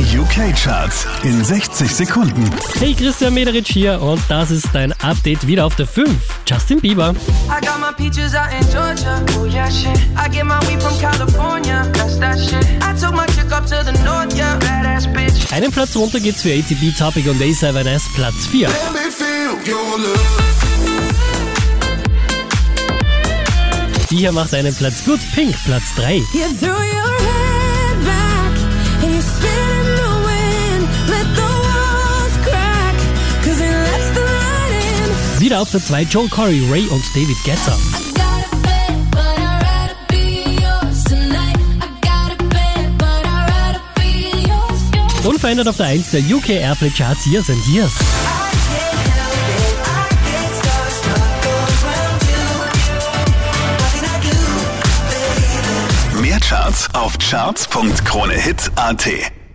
Die UK-Charts in 60 Sekunden. Hey, Christian Mederitsch hier und das ist dein Update wieder auf der 5. Justin Bieber. I got my peaches out in Georgia. Oh yeah, shit. I get my weed from California. That's that shit. I took my chick up to the north, yeah. Badass bitch. Einen Platz runter geht's für ATB Topic und A7S Platz 4. Let me feel your love. Die hier macht einen Platz gut. Pink Platz 3. You Wieder auf der 2 Joel Corey, Ray und David Guetta. Unverändert auf der 1 der UK Airplay Charts Years and Years. Mehr Charts auf charts.kronehit.at.